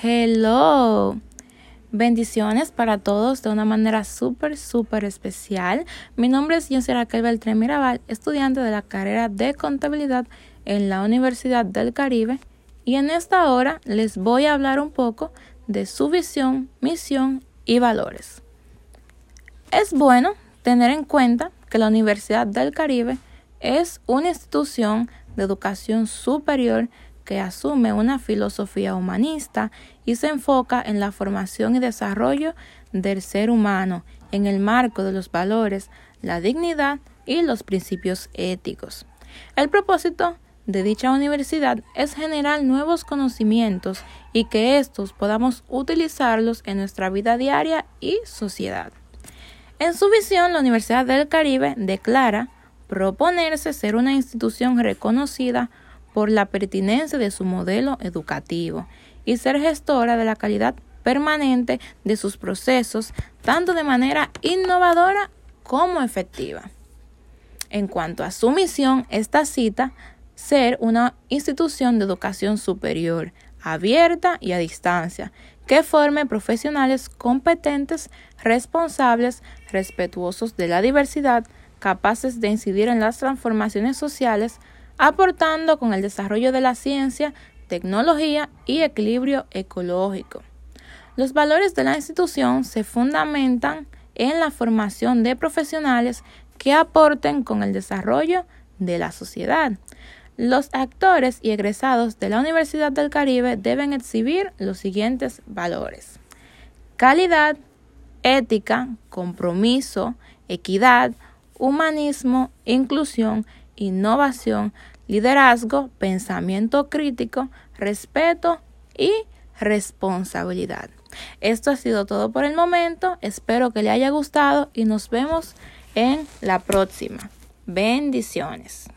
Hello. Bendiciones para todos de una manera súper, súper especial. Mi nombre es José Raquel Beltrán Mirabal, estudiante de la carrera de contabilidad en la Universidad del Caribe. Y en esta hora les voy a hablar un poco de su visión, misión y valores. Es bueno tener en cuenta que la Universidad del Caribe es una institución de educación superior que asume una filosofía humanista y se enfoca en la formación y desarrollo del ser humano en el marco de los valores, la dignidad y los principios éticos. El propósito de dicha universidad es generar nuevos conocimientos y que estos podamos utilizarlos en nuestra vida diaria y sociedad. En su visión, la Universidad del Caribe declara proponerse ser una institución reconocida por la pertinencia de su modelo educativo y ser gestora de la calidad permanente de sus procesos, tanto de manera innovadora como efectiva. En cuanto a su misión, esta cita ser una institución de educación superior, abierta y a distancia, que forme profesionales competentes, responsables, respetuosos de la diversidad, capaces de incidir en las transformaciones sociales, aportando con el desarrollo de la ciencia, tecnología y equilibrio ecológico. Los valores de la institución se fundamentan en la formación de profesionales que aporten con el desarrollo de la sociedad. Los actores y egresados de la Universidad del Caribe deben exhibir los siguientes valores. Calidad, ética, compromiso, equidad, humanismo, inclusión, innovación, liderazgo, pensamiento crítico, respeto y responsabilidad. Esto ha sido todo por el momento. Espero que le haya gustado y nos vemos en la próxima. Bendiciones.